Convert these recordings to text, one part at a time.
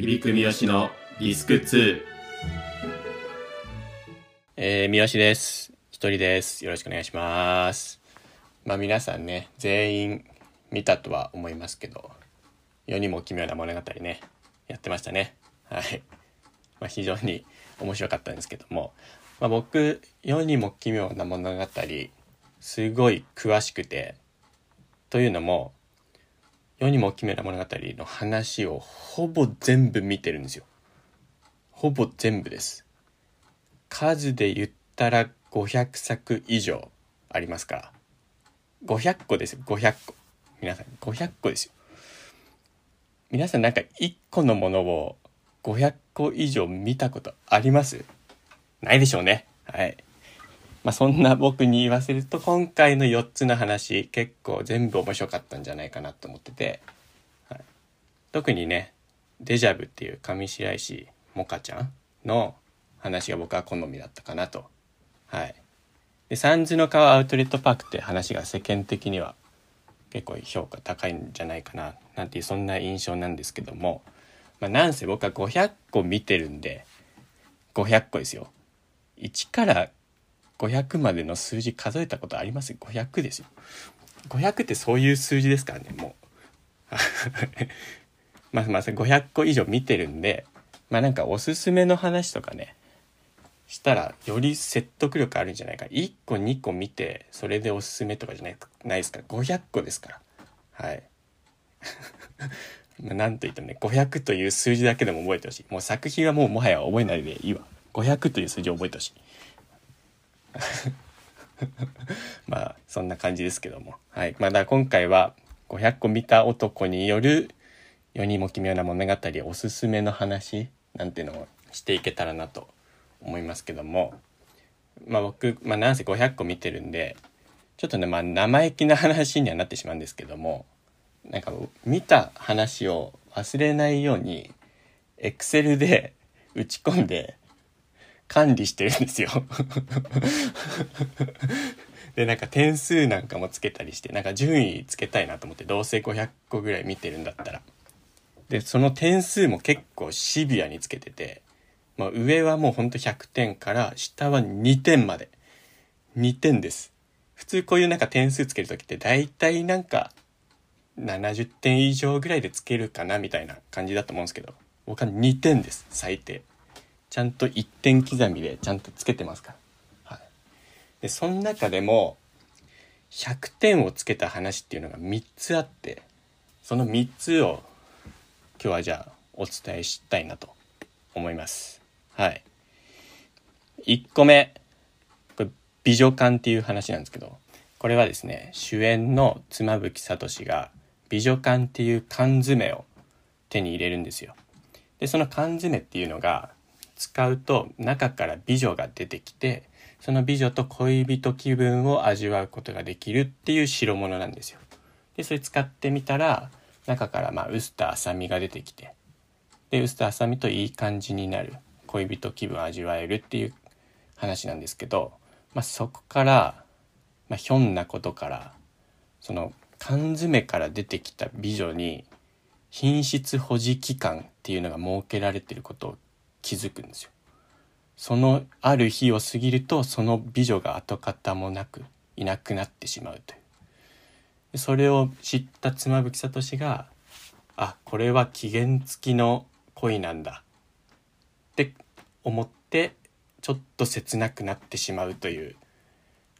響く三好のディスク2えー、三好です。一人です。よろしくお願いします。まあ皆さんね、全員見たとは思いますけど、世にも奇妙な物語ね、やってましたね。はい。まあ非常に面白かったんですけども、まあ僕、世にも奇妙な物語、すごい詳しくて、というのも、世にも奇妙な物語の話をほぼ全部見てるんですよ。ほぼ全部です。数で言ったら500作以上ありますから。500個ですよ。500個。皆さん500個ですよ。皆さんなんか1個のものを500個以上見たことあります？ないでしょうね。はい。まあそんな僕に言わせると今回の4つの話結構全部面白かったんじゃないかなと思ってて、はい、特にねデジャブっていう上白石萌歌ちゃんの話が僕は好みだったかなと。はい。で、三途の川アウトレットパークって話が世間的には結構評価高いんじゃないかな、なんていうそんな印象なんですけども、まあなんせ僕は500個見てるんで、500個ですよ。1から500までの数字数えたことあります ?500 ですよ。500ってそういう数字ですからね、もう。まあまあ500個以上見てるんで、まあなんかおすすめの話とかね、したらより説得力あるんじゃないか。1個2個見てそれでおすすめとかじゃないないですか。500個ですから。はい。まなんといってもね500という数字だけでも覚えてほしい。もう作品はもうもはや覚えないでいいわ。500という数字を覚えてほしい。まあそんな感じですけども。はい。まだ今回は500個見た男による世にも奇妙な物語おすすめの話なんていうのをしていけたらなと思いますけども。まあ僕、まあ、なんせ500個見てるんでちょっとねまあ生意気な話にはなってしまうんですけどもなんか見た話を忘れないようにエクセルで打ち込んで管理してるんですよ。でなんか点数なんかもつけたりしてなんか順位つけたいなと思ってどうせ500個ぐらい見てるんだったら。でその点数も結構シビアにつけててまあ、上はもうほんと100点から下は2点まで。2点です。普通こういうなんか点数つける時って大体なんか70点以上ぐらいでつけるかなみたいな感じだと思うんですけど僕は2点です最低。ちゃんと1点刻みでちゃんとつけてますからはいでその中でも100点をつけた話っていうのが3つあってその3つを今日はじゃあお伝えしたいなと思いますはい。1個目。これ、美女館っていう話なんですけど、これはですね、主演の妻夫木聡が美女館っていう缶詰を手に入れるんですよ。で、その缶詰っていうのが、使うと中から美女が出てきて、その美女と恋人気分を味わうことができるっていう代物なんですよ。で、それ使ってみたら、中からまあ、臼田あさみが出てきて、で、臼田あさみといい感じになる。恋人気分を味わえるっていう話なんですけど、まあ、そこから、まあ、ひょんなことからその缶詰から出てきた美女に品質保持期間っていうのが設けられてることを気づくんですよ。そのある日を過ぎるとその美女が跡形もなくいなくなってしまうという。それを知った妻夫木聡があこれは期限付きの恋なんだ。って思ってちょっと切なくなってしまうという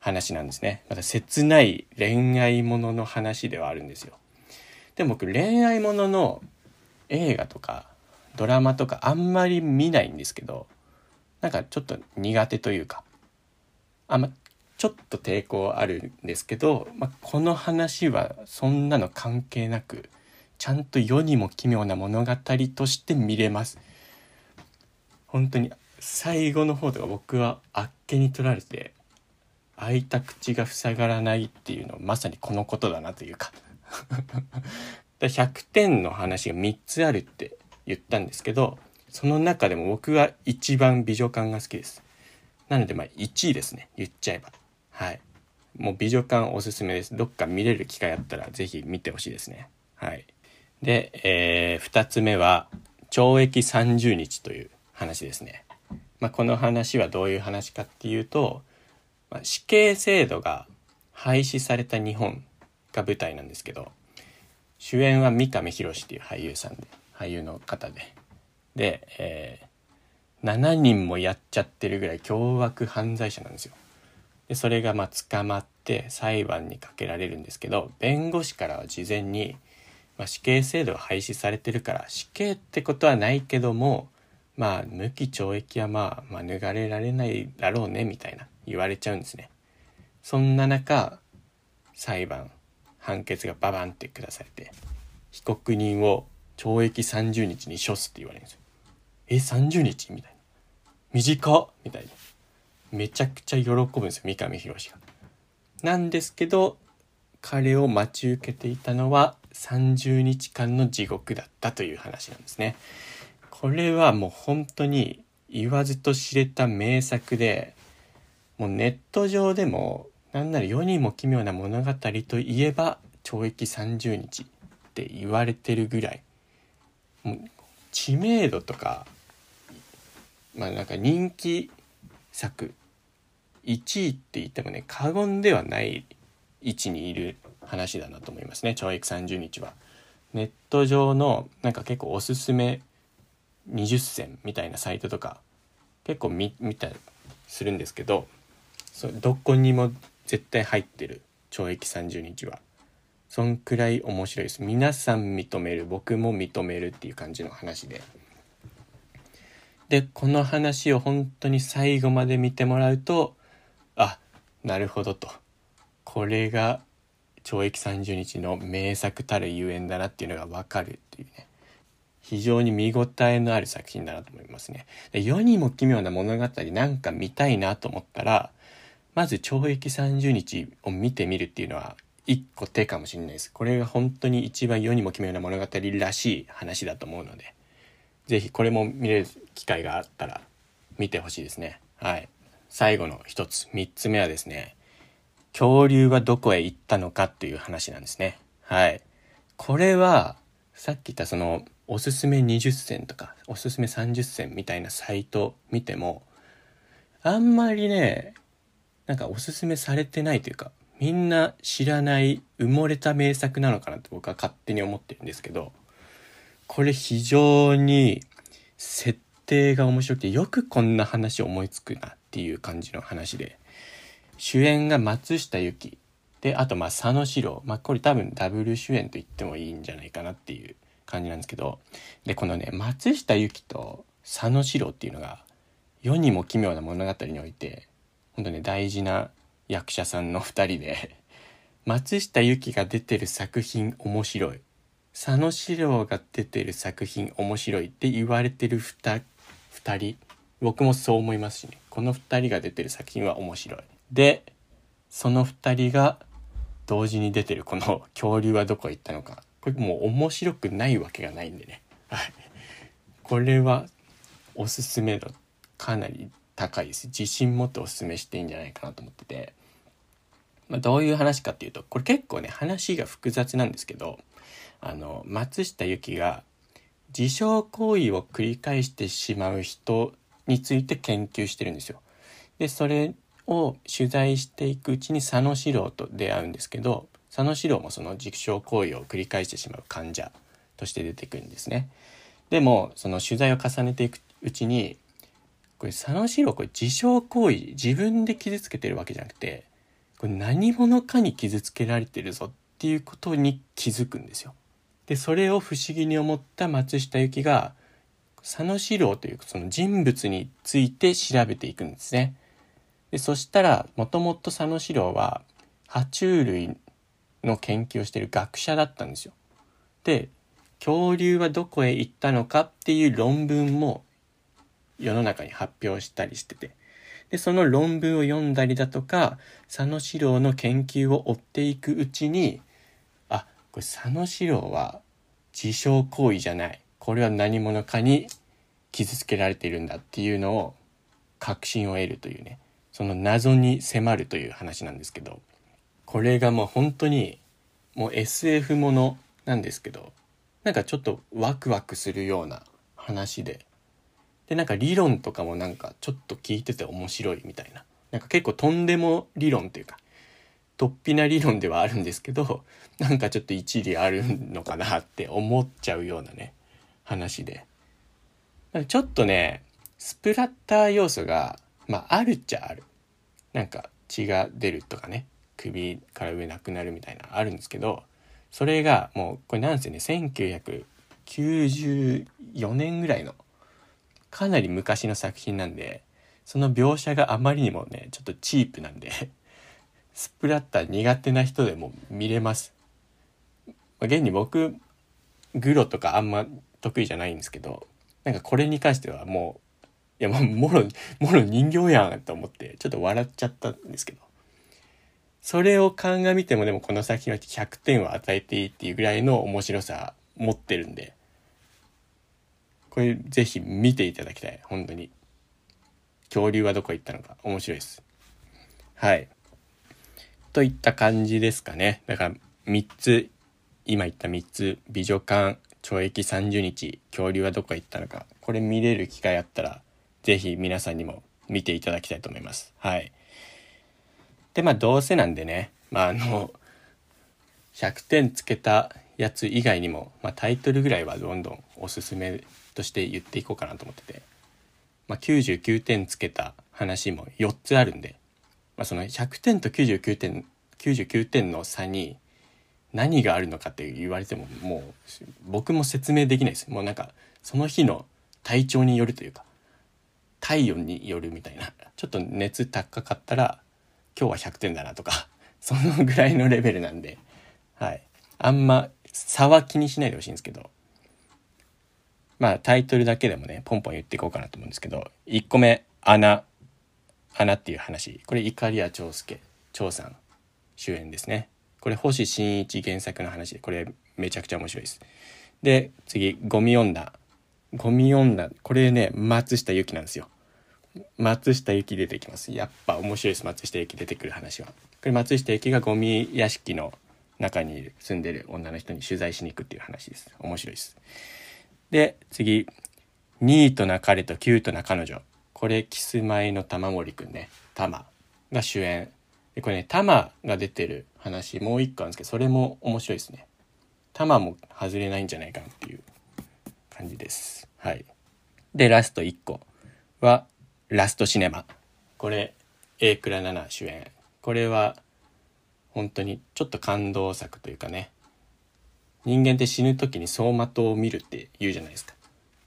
話なんですね。また切ない恋愛ものの話ではあるんですよ。でも僕恋愛ものの映画とかドラマとかあんまり見ないんですけどなんかちょっと苦手というかあんまちょっと抵抗あるんですけど、まあ、この話はそんなの関係なくちゃんと世にも奇妙な物語として見れます。本当に最後の方とか僕はあっけに取られて開いた口が塞がらないっていうのはまさにこのことだなというか。100点の話が3つあるって言ったんですけどその中でも僕は一番美女感が好きです。なのでまあ1位ですね。言っちゃえば。はい。もう美女感おすすめです。どっか見れる機会あったら是非見てほしいですね。はい。で、えー、2つ目は懲役30日という話ですね。まあ、この話はどういう話かっていうと、まあ、死刑制度が廃止された日本が舞台なんですけど、主演は三上博史っていう俳優さんで、俳優の方で。で、えー、7人もやっちゃってるぐらい凶悪犯罪者なんですよ。で、それがまあ捕まって裁判にかけられるんですけど、弁護士からは事前に、まあ、死刑制度が廃止されてるから死刑ってことはないけどもまあ無期懲役はまあ免れられないだろうねみたいな言われちゃうんですねそんな中裁判判決がババンって下されて被告人を懲役30日に処すって言われるんですよ。え30日？みたいな。短っ？みたいな。めちゃくちゃ喜ぶんですよ三上博史が。なんですけど彼を待ち受けていたのは30日間の地獄だったという話なんですね。これはもう本当に言わずと知れた名作で、もうネット上でもなんなら世にも奇妙な物語といえば懲役30日って言われてるぐらい、知名度とか、まあなんか人気作1位って言ってもね過言ではない位置にいる話だなと思いますね懲役30日は。ネット上のなんか結構おすすめ20選みたいなサイトとか結構見見たりするんですけどそどこにも絶対入ってる懲役30日はそんくらい面白いです。皆さん認める僕も認めるっていう感じの話で。でこの話を本当に最後まで見てもらうとあなるほどと。これが懲役30日の名作たるゆえんだなっていうのがわかるっていうね。非常に見応えのある作品だなと思いますね。で世にも奇妙な物語なんか見たいなと思ったらまず懲役30日を見てみるっていうのは一個手かもしれないですこれが本当に一番世にも奇妙な物語らしい話だと思うので是非これも見れる機会があったら見てほしいですねはい最後の一つ三つ目はですね恐竜はどこへ行ったのかっていう話なんですね。はい。これは、さっき言ったその、おすすめ20選とか、おすすめ30選みたいなサイト見ても、あんまりね、なんかおすすめされてないというか、みんな知らない埋もれた名作なのかなって僕は勝手に思ってるんですけど、これ非常に設定が面白くて、よくこんな話思いつくなっていう感じの話で、主演が松下由紀であとまあ佐野史郎まあこれ多分ダブル主演と言ってもいいんじゃないかなっていう感じなんですけどでこのね松下由紀と佐野史郎っていうのが世にも奇妙な物語において本当ね大事な役者さんの2人で松下由紀が出てる作品面白い佐野史郎が出てる作品面白いって言われてる 2, 2人僕もそう思いますしねこの2人が出てる作品は面白いで、その二人が同時に出てるこの恐竜はどこ行ったのか。これもう面白くないわけがないんでね。はい。これはおすすめ度かなり高いです。自信持っておすすめしていいんじゃないかなと思ってて。まあ、どういう話かっていうと、これ結構ね、話が複雑なんですけど、あの、松下由紀が自傷行為を繰り返してしまう人について研究してるんですよ。で、それを取材していくうちに佐野史郎と出会うんですけど佐野史郎もその自傷行為を繰り返してしまう患者として出てくるんですね。でもその取材を重ねていくうちにこれ佐野史郎これ自傷行為自分で傷つけてるわけじゃなくてこれ何者かに傷つけられてるぞっていうことに気づくんですよ。でそれを不思議に思った松下由紀が佐野史郎というその人物について調べていくんですね。でそしたらもともと佐野史郎は爬虫類の研究をしている学者だったんですよ。で恐竜はどこへ行ったのかっていう論文も世の中に発表したりしててでその論文を読んだりだとか佐野史郎の研究を追っていくうちにあこれ佐野史郎は自傷行為じゃない。これは何者かに傷つけられているんだっていうのを確信を得るというね。その謎に迫るという話なんですけど。これがもう本当にもう SF ものなんですけどなんかちょっとワクワクするような話で。でなんか理論とかもなんかちょっと聞いてて面白いみたいな。なんか結構とんでも理論というか突飛な理論ではあるんですけど なんかちょっと一理あるのかなって思っちゃうようなね話で。なんちょっとねスプラッター要素がまああるっちゃある。なんか血が出るとかね首から上なくなるみたいなあるんですけどそれがもうこれなんですよね1994年ぐらいのかなり昔の作品なんでその描写があまりにもねちょっとチープなんでスプラッター苦手な人でも見れます。現に僕グロとかあんま得意じゃないんですけどなんかこれに関してはもういやもうもろもろ人形やんと思ってちょっと笑っちゃったんですけど。それを鑑みてもでもこの作品は100点を与えていいっていうぐらいの面白さ持ってるんでこれぜひ見ていただきたい。本当に。恐竜はどこ行ったのか。面白いです。はい。といった感じですかね。だから3つ今言った3つ。美女館懲役30日。恐竜はどこ行ったのか。これ見れる機会あったらぜひ皆さんにも見ていただきたいと思います。はい。でまあどうせなんでね。まああの100点つけたやつ以外にも、まあ、タイトルぐらいはどんどんおすすめとして言っていこうかなと思ってて、まあ、99点つけた話も4つあるんで、まあ、その100点と99点99点の差に何があるのかって言われてももう僕も説明できないです。もうなんかその日の体調によるというか体温によるみたいな。ちょっと熱高かったら今日は100点だなとか そのぐらいのレベルなんで。はい。あんま差は気にしないでほしいんですけど。まあタイトルだけでもねポンポン言っていこうかなと思うんですけど1個目「穴」「穴」っていう話。これ碇谷長介長さん主演ですね。これ星新一原作の話でこれめちゃくちゃ面白いです。で次「ゴミ女」ゴミ女。これね松下由紀なんですよ。松下由紀出てきます。やっぱ面白いです。松下由紀出てくる話は。これ松下由紀がゴミ屋敷の中に住んでる女の人に取材しに行くっていう話です。面白いです。で次。ニートな彼とキュートな彼女。これキスマイの玉森くんね。玉が主演。でこれね玉が出てる話もう一個あるんですけどそれも面白いですね。玉も外れないんじゃないかなっていう感じです。はい。でラスト1個はラストシネマ。これ A 倉奈々主演。これは本当にちょっと感動作というかね。人間って死ぬ時に走馬灯を見るって言うじゃないですか。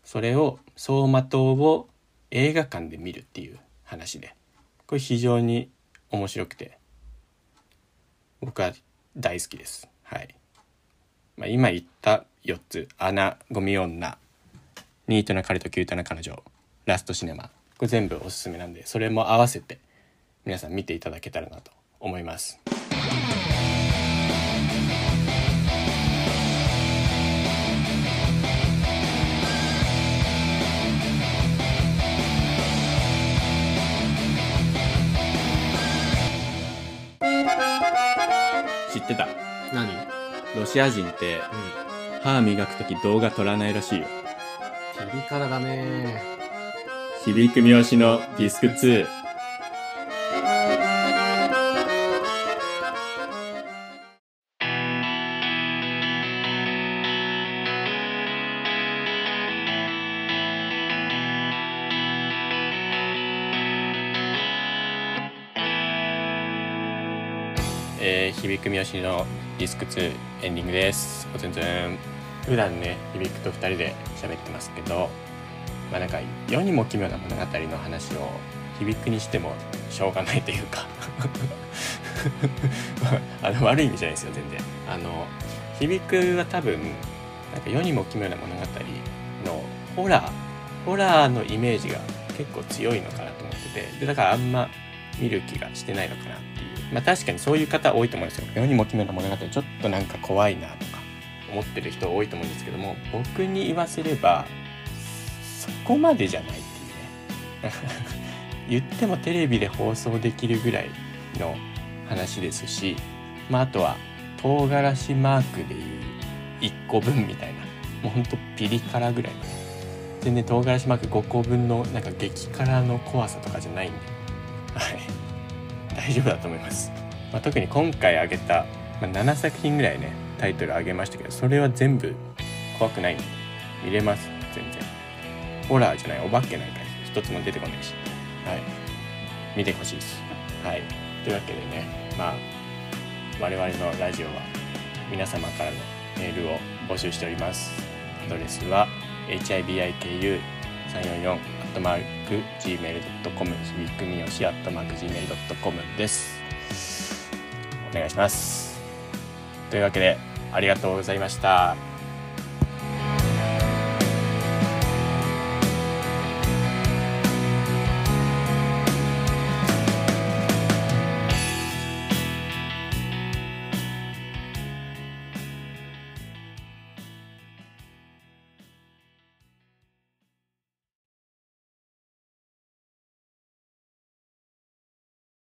それを走馬灯を映画館で見るっていう話で。これ非常に面白くて。僕は大好きです。はい、まあ、今言った4つ「穴」「ゴミ女」「ニートな彼とキュートな彼女」「ラストシネマ」これ全部おすすめなんでそれも合わせて皆さん見ていただけたらなと思います。知ってた。何？ロシア人って歯磨く時動画撮らないらしいよ。ピリ辛だね。響く三好のディスク2えー、響く三好のディスク2エンディングです。おつんつん。普段ね、響くと2人で喋ってますけど、まあなんか世にも奇妙な物語の話を響くにしてもしょうがないというか あの悪い意味じゃないですよ全然あの響くは多分なんか世にも奇妙な物語のホラーホラーのイメージが結構強いのかなと思っててでだからあんま見る気がしてないのかなっていう。まあ確かにそういう方多いと思うんですよ。世にも奇妙な物語ちょっとなんか怖いなとか思ってる人多いと思うんですけども僕に言わせればそこまでじゃないっていうね。言ってもテレビで放送できるぐらいの話ですし、まあ、あとは唐辛子マークでいう1個分みたいな。もうほんとピリ辛ぐらいの。全然唐辛子マーク5個分のなんか激辛の怖さとかじゃないんで。はい。大丈夫だと思います、まあ、特に今回あげた、まあ、7作品ぐらいねタイトルあげましたけどそれは全部怖くない。んで見れます。全然。ホラーじゃない。お化けなんか一つも出てこないし。はい。見てほしいです。はい。というわけでねまあ我々のラジオは皆様からのメールを募集しております。アドレスは hibiku344 ットマーク gmail.com 響くみよしアットマーク gmail.com です。お願いします。というわけでありがとうございました。